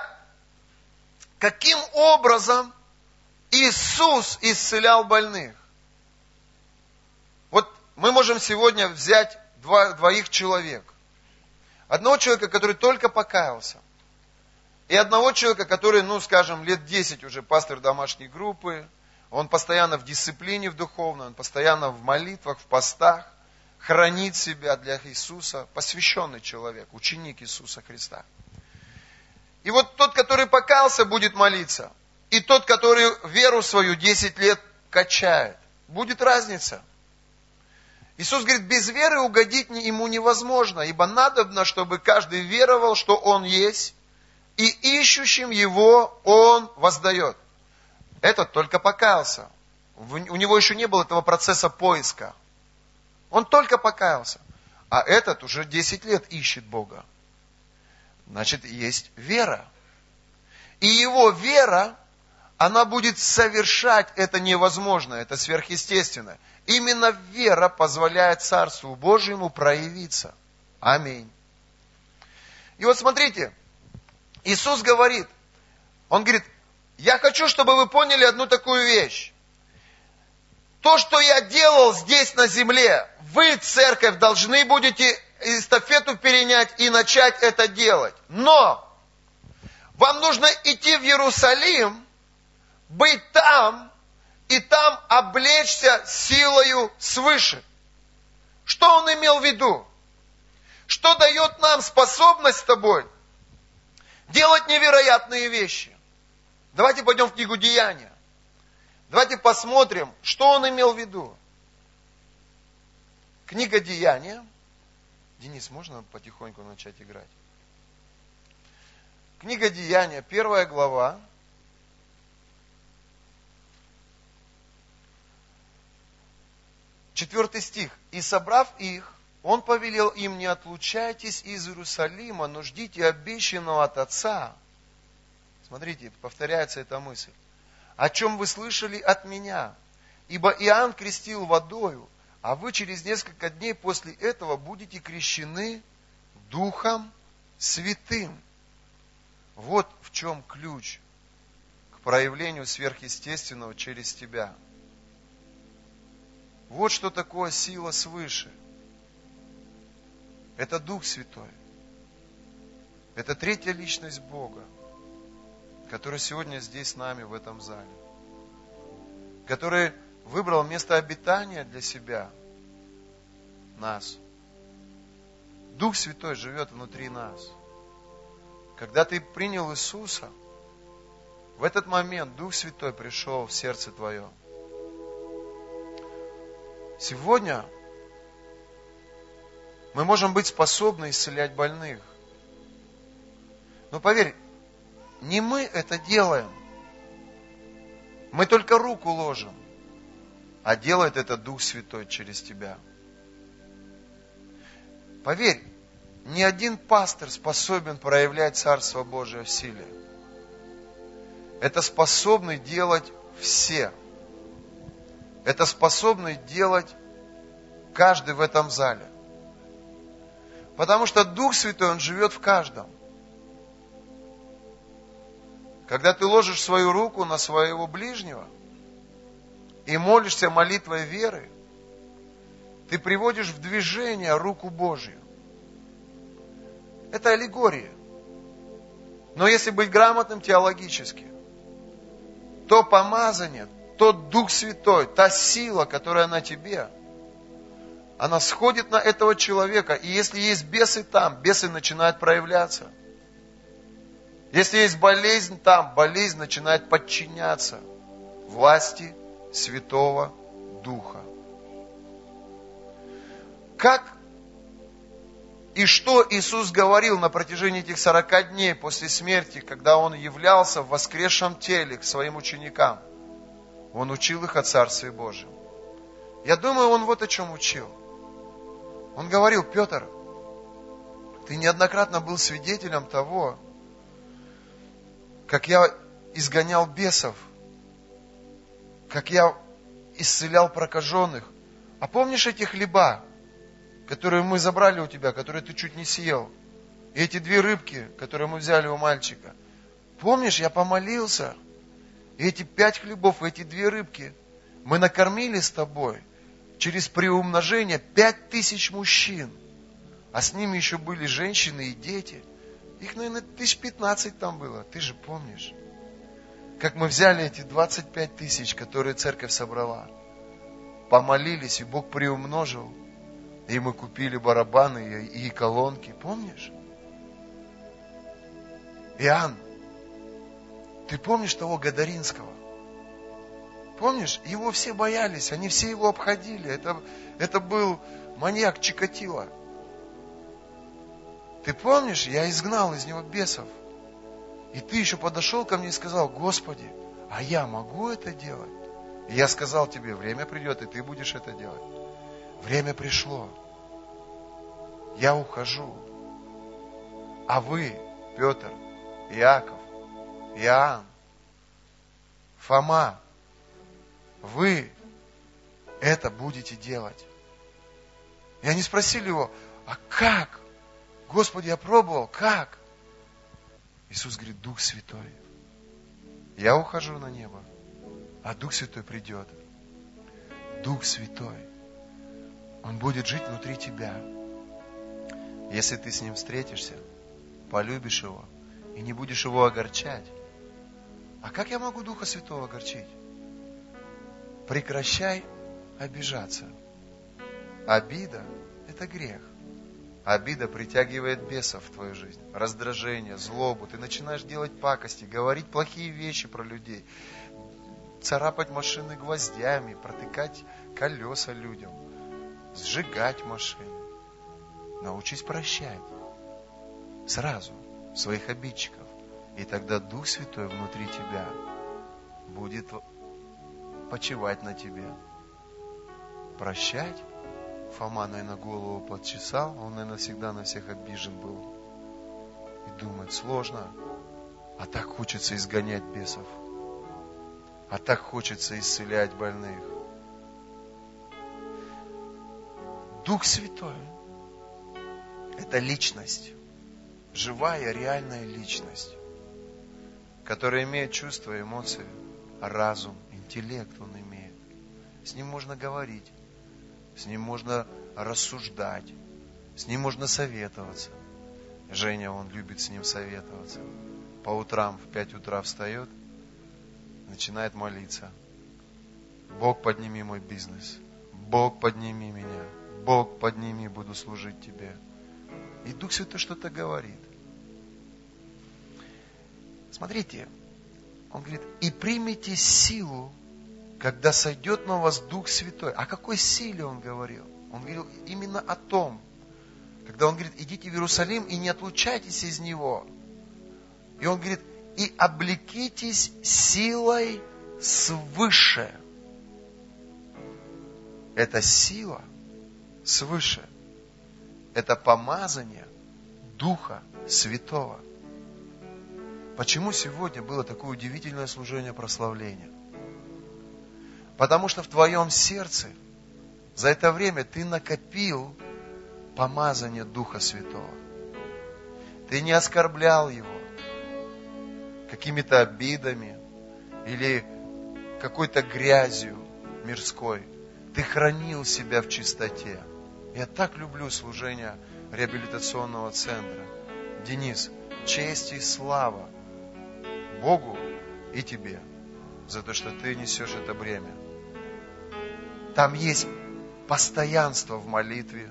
каким образом Иисус исцелял больных? Мы можем сегодня взять два, двоих человек. Одного человека, который только покаялся. И одного человека, который, ну, скажем, лет 10 уже пастор домашней группы, он постоянно в дисциплине в духовной, он постоянно в молитвах, в постах, хранит себя для Иисуса, посвященный человек, ученик Иисуса Христа. И вот тот, который покался, будет молиться. И тот, который веру свою 10 лет качает. Будет разница. Иисус говорит, без веры угодить ему невозможно, ибо надобно, чтобы каждый веровал, что Он есть, и ищущим Его Он воздает. Этот только покаялся. У него еще не было этого процесса поиска. Он только покаялся. А этот уже 10 лет ищет Бога. Значит, есть вера. И его вера, она будет совершать это невозможное, это сверхъестественное. Именно вера позволяет Царству Божьему проявиться. Аминь. И вот смотрите, Иисус говорит, Он говорит, я хочу, чтобы вы поняли одну такую вещь. То, что я делал здесь на земле, вы, церковь, должны будете эстафету перенять и начать это делать. Но вам нужно идти в Иерусалим, быть там, и там облечься силою свыше. Что он имел в виду? Что дает нам способность с тобой делать невероятные вещи? Давайте пойдем в книгу Деяния. Давайте посмотрим, что он имел в виду. Книга Деяния. Денис, можно потихоньку начать играть? Книга Деяния, первая глава, Четвертый стих. «И собрав их, он повелел им, не отлучайтесь из Иерусалима, но ждите обещанного от Отца». Смотрите, повторяется эта мысль. «О чем вы слышали от меня? Ибо Иоанн крестил водою, а вы через несколько дней после этого будете крещены Духом Святым». Вот в чем ключ к проявлению сверхъестественного через тебя – вот что такое сила свыше. Это Дух Святой. Это третья личность Бога, который сегодня здесь с нами в этом зале. Который выбрал место обитания для себя, нас. Дух Святой живет внутри нас. Когда ты принял Иисуса, в этот момент Дух Святой пришел в сердце твое – Сегодня мы можем быть способны исцелять больных. Но поверь, не мы это делаем. Мы только руку ложим, а делает это Дух Святой через тебя. Поверь, ни один пастор способен проявлять Царство Божие в силе. Это способны делать все. Это способны делать каждый в этом зале. Потому что Дух Святой, Он живет в каждом. Когда ты ложишь свою руку на своего ближнего и молишься молитвой веры, ты приводишь в движение руку Божью. Это аллегория. Но если быть грамотным теологически, то помазание, тот Дух Святой, та сила, которая на тебе, она сходит на этого человека, и если есть бесы там, бесы начинают проявляться. Если есть болезнь там, болезнь начинает подчиняться власти Святого Духа. Как и что Иисус говорил на протяжении этих 40 дней после смерти, когда Он являлся в воскресшем теле к своим ученикам? Он учил их о Царстве Божьем. Я думаю, он вот о чем учил. Он говорил, Петр, ты неоднократно был свидетелем того, как я изгонял бесов, как я исцелял прокаженных. А помнишь эти хлеба, которые мы забрали у тебя, которые ты чуть не съел? И эти две рыбки, которые мы взяли у мальчика. Помнишь, я помолился – и эти пять хлебов, эти две рыбки мы накормили с тобой через приумножение пять тысяч мужчин. А с ними еще были женщины и дети. Их, наверное, тысяч пятнадцать там было. Ты же помнишь, как мы взяли эти 25 тысяч, которые церковь собрала, помолились, и Бог приумножил, и мы купили барабаны и колонки. Помнишь? Иоанн, ты помнишь того Гадаринского? Помнишь, его все боялись, они все его обходили. Это, это был маньяк Чикатило. Ты помнишь, я изгнал из него бесов. И ты еще подошел ко мне и сказал, Господи, а я могу это делать? И я сказал тебе, время придет, и ты будешь это делать. Время пришло. Я ухожу. А вы, Петр, Иаков, Иоанн, Фома, вы это будете делать. И они спросили его, а как? Господи, я пробовал, как? Иисус говорит, Дух Святой. Я ухожу на небо, а Дух Святой придет. Дух Святой. Он будет жить внутри тебя. Если ты с Ним встретишься, полюбишь Его и не будешь Его огорчать. А как я могу Духа Святого огорчить? Прекращай обижаться. Обида – это грех. Обида притягивает бесов в твою жизнь, раздражение, злобу. Ты начинаешь делать пакости, говорить плохие вещи про людей, царапать машины гвоздями, протыкать колеса людям, сжигать машины. Научись прощать сразу своих обидчиков. И тогда Дух Святой внутри тебя будет почивать на тебе. Прощать. Фома, наверное, голову подчесал, он, наверное, всегда на всех обижен был. И думает, сложно, а так хочется изгонять бесов. А так хочется исцелять больных. Дух Святой – это личность, живая, реальная личность, которая имеет чувства, эмоции, разум – интеллект он имеет. С ним можно говорить, с ним можно рассуждать, с ним можно советоваться. Женя, он любит с ним советоваться. По утрам в пять утра встает, начинает молиться. Бог, подними мой бизнес. Бог, подними меня. Бог, подними, буду служить Тебе. И Дух Святой что-то говорит. Смотрите, он говорит, и примите силу когда сойдет на вас Дух Святой. О какой силе он говорил? Он говорил именно о том, когда он говорит, идите в Иерусалим и не отлучайтесь из него. И он говорит, и облекитесь силой свыше. Это сила свыше. Это помазание Духа Святого. Почему сегодня было такое удивительное служение прославления? Потому что в твоем сердце за это время ты накопил помазание Духа Святого. Ты не оскорблял Его какими-то обидами или какой-то грязью мирской. Ты хранил себя в чистоте. Я так люблю служение реабилитационного центра. Денис, честь и слава Богу и тебе за то, что ты несешь это бремя. Там есть постоянство в молитве,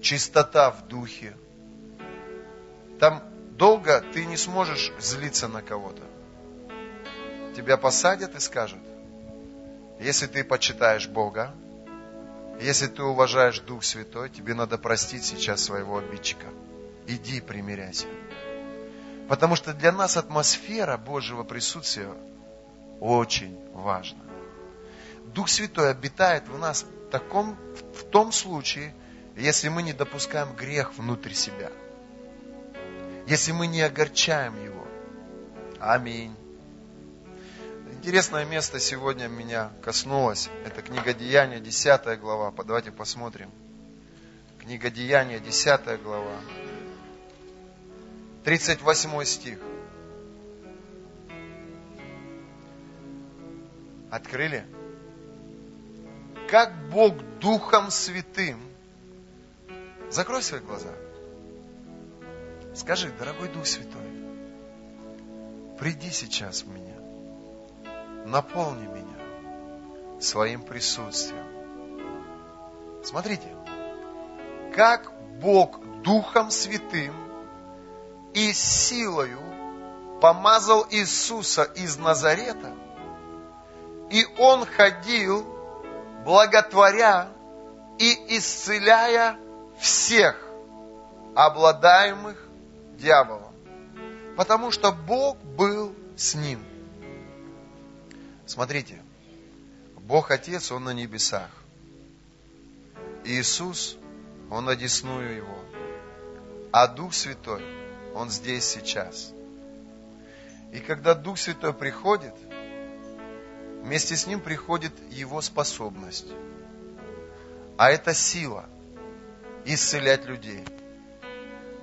чистота в духе. Там долго ты не сможешь злиться на кого-то. Тебя посадят и скажут, если ты почитаешь Бога, если ты уважаешь Дух Святой, тебе надо простить сейчас своего обидчика. Иди примиряйся. Потому что для нас атмосфера Божьего присутствия очень важна. Дух Святой обитает в нас в, таком, в том случае, если мы не допускаем грех внутрь себя. Если мы не огорчаем его. Аминь. Интересное место сегодня меня коснулось. Это книга Деяния, 10 глава. Давайте посмотрим. Книга Деяния, 10 глава. 38 стих. Открыли? Как Бог Духом Святым. Закрой свои глаза. Скажи, дорогой Дух Святой, приди сейчас в меня, наполни меня своим присутствием. Смотрите, как Бог Духом Святым и силою помазал Иисуса из Назарета, и Он ходил, благотворя и исцеляя всех, обладаемых дьяволом, потому что Бог был с ним. Смотрите, Бог Отец, Он на небесах. Иисус, Он одесную Его. А Дух Святой, Он здесь сейчас. И когда Дух Святой приходит, вместе с Ним приходит Его способность. А это сила исцелять людей.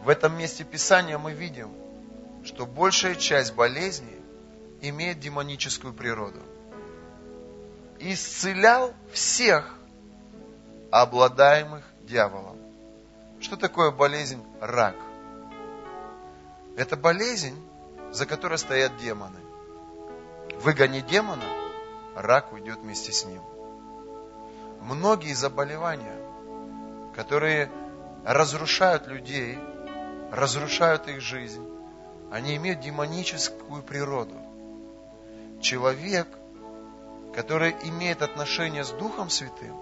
В этом месте Писания мы видим, что большая часть болезней имеет демоническую природу. Исцелял всех, обладаемых дьяволом. Что такое болезнь рак? Это болезнь, за которой стоят демоны. Выгони демона, рак уйдет вместе с ним. Многие заболевания, которые разрушают людей, разрушают их жизнь, они имеют демоническую природу. Человек, который имеет отношение с Духом Святым,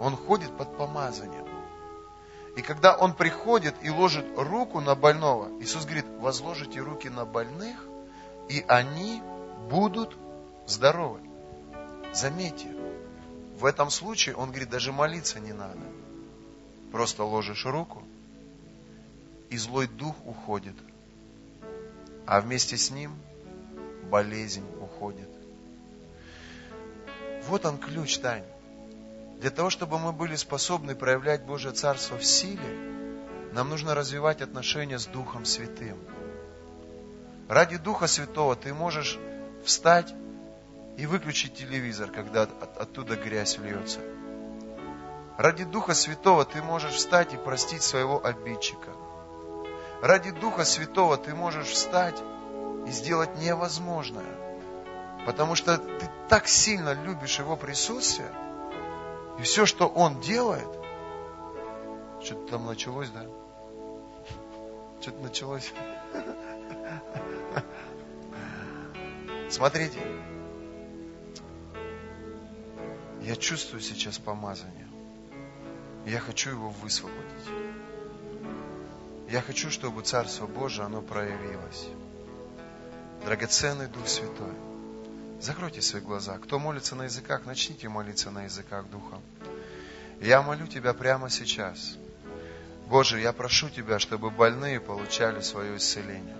он ходит под помазанием. И когда он приходит и ложит руку на больного, Иисус говорит, возложите руки на больных, и они будут здоровы. Заметьте, в этом случае, он говорит, даже молиться не надо. Просто ложишь руку, и злой дух уходит. А вместе с ним болезнь уходит. Вот он ключ, Тань. Для того, чтобы мы были способны проявлять Божье Царство в силе, нам нужно развивать отношения с Духом Святым. Ради Духа Святого ты можешь встать и выключить телевизор, когда от, оттуда грязь льется. Ради Духа Святого ты можешь встать и простить своего обидчика. Ради Духа Святого ты можешь встать и сделать невозможное. Потому что ты так сильно любишь Его присутствие – и все, что он делает, что-то там началось, да? Что-то началось. Смотрите, я чувствую сейчас помазание. Я хочу его высвободить. Я хочу, чтобы Царство Божие, оно проявилось. Драгоценный Дух Святой – Закройте свои глаза. Кто молится на языках, начните молиться на языках Духа. Я молю Тебя прямо сейчас. Боже, я прошу Тебя, чтобы больные получали свое исцеление.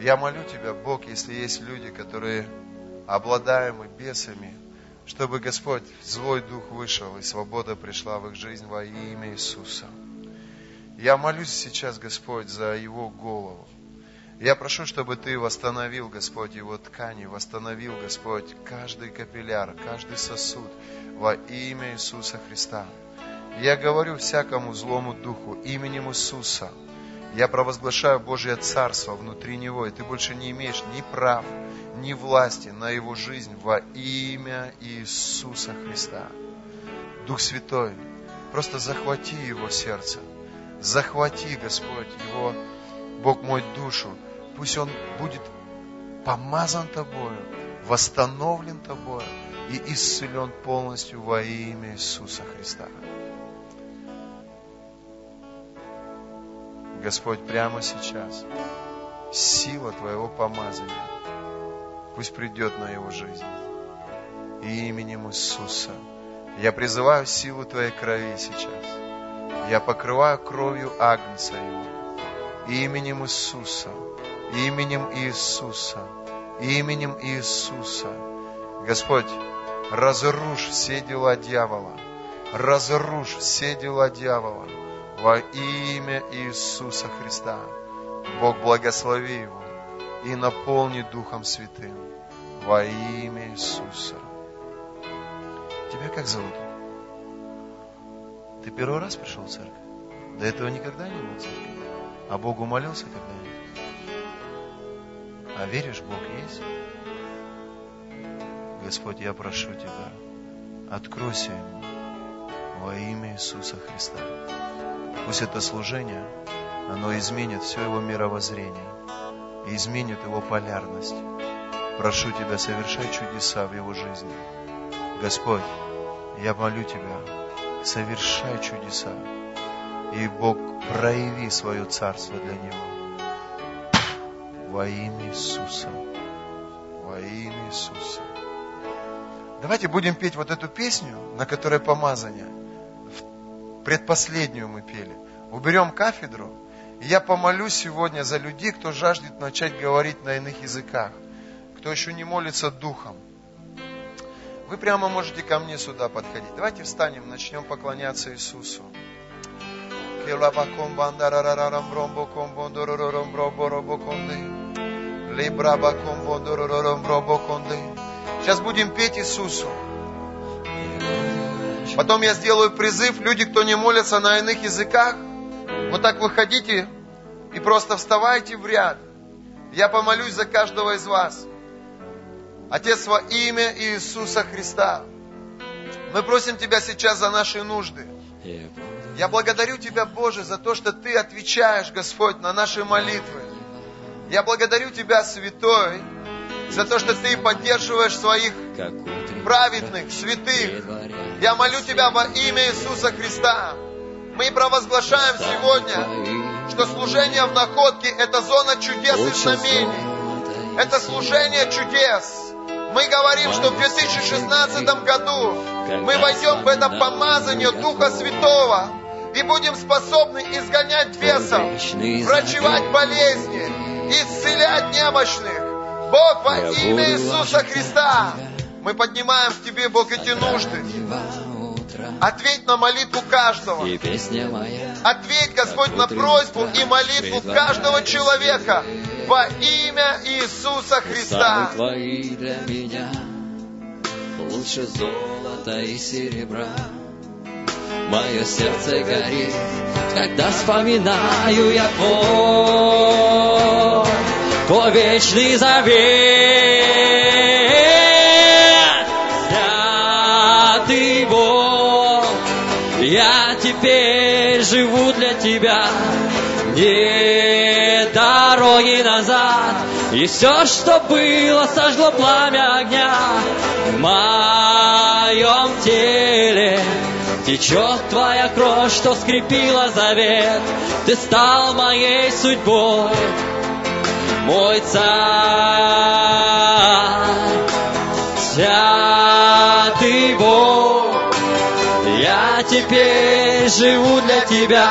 Я молю Тебя, Бог, если есть люди, которые обладаемы бесами, чтобы, Господь, злой дух вышел, и свобода пришла в их жизнь во имя Иисуса. Я молюсь сейчас, Господь, за его голову. Я прошу, чтобы Ты восстановил, Господь, его ткани, восстановил, Господь, каждый капилляр, каждый сосуд во имя Иисуса Христа. Я говорю всякому злому духу именем Иисуса. Я провозглашаю Божье Царство внутри него, и ты больше не имеешь ни прав, ни власти на его жизнь во имя Иисуса Христа. Дух Святой, просто захвати его сердце, захвати, Господь, его, Бог мой, душу, Пусть он будет помазан Тобою, восстановлен Тобою и исцелен полностью во имя Иисуса Христа. Господь, прямо сейчас сила Твоего помазания пусть придет на его жизнь. И именем Иисуса я призываю силу Твоей крови сейчас. Я покрываю кровью Агнца Его. Именем Иисуса именем Иисуса, именем Иисуса. Господь, разрушь все дела дьявола, разрушь все дела дьявола во имя Иисуса Христа. Бог благослови его и наполни Духом Святым во имя Иисуса. Тебя как зовут? Ты первый раз пришел в церковь? До этого никогда не был в церкви? А Богу молился когда-нибудь? А веришь, Бог есть? Господь, я прошу Тебя, откройся ему во имя Иисуса Христа. Пусть это служение, оно изменит все его мировоззрение и изменит его полярность. Прошу Тебя, совершай чудеса в его жизни. Господь, я молю Тебя, совершай чудеса. И Бог, прояви свое царство для него. Во имя Иисуса. Во имя Иисуса. Давайте будем петь вот эту песню, на которой помазание. Предпоследнюю мы пели. Уберем кафедру, и я помолюсь сегодня за людей, кто жаждет начать говорить на иных языках, кто еще не молится духом. Вы прямо можете ко мне сюда подходить. Давайте встанем, начнем поклоняться Иисусу. Сейчас будем петь Иисусу. Потом я сделаю призыв, люди, кто не молятся на иных языках, вот так выходите и просто вставайте в ряд. Я помолюсь за каждого из вас. Отец, во имя Иисуса Христа, мы просим Тебя сейчас за наши нужды. Я благодарю Тебя, Боже, за то, что Ты отвечаешь, Господь, на наши молитвы. Я благодарю Тебя, Святой, за то, что Ты поддерживаешь своих праведных, святых. Я молю Тебя во имя Иисуса Христа. Мы провозглашаем сегодня, что служение в находке – это зона чудес и знамений. Это служение чудес. Мы говорим, что в 2016 году мы войдем в это помазание Духа Святого и будем способны изгонять бесов, врачевать болезни, исцелять немощных. Бог, во имя Иисуса Христа, мы поднимаем в Тебе, Бог, эти нужды. Ответь на молитву каждого. Ответь, Господь, на просьбу и молитву каждого человека во имя Иисуса Христа. Твои для меня лучше золота и серебра. Мое сердце горит, когда вспоминаю я твой, твой вечный завет. Святый Бог, я теперь живу для Тебя, нет дороги назад, и все, что было, сожгло пламя огня. В моем теле. Течет твоя кровь, что скрепила завет, ты стал моей судьбой, мой царь, святый Бог. Я теперь живу для тебя,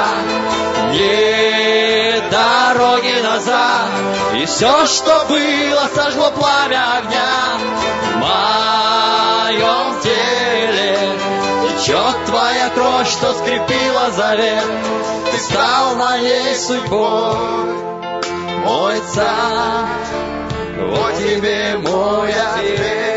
нет дороги назад, и все, что было, сожгло пламя огня в моем теле. Течет твоя кровь, что скрепила завет, ты стал моей судьбой, мой царь, вот тебе мой ответ.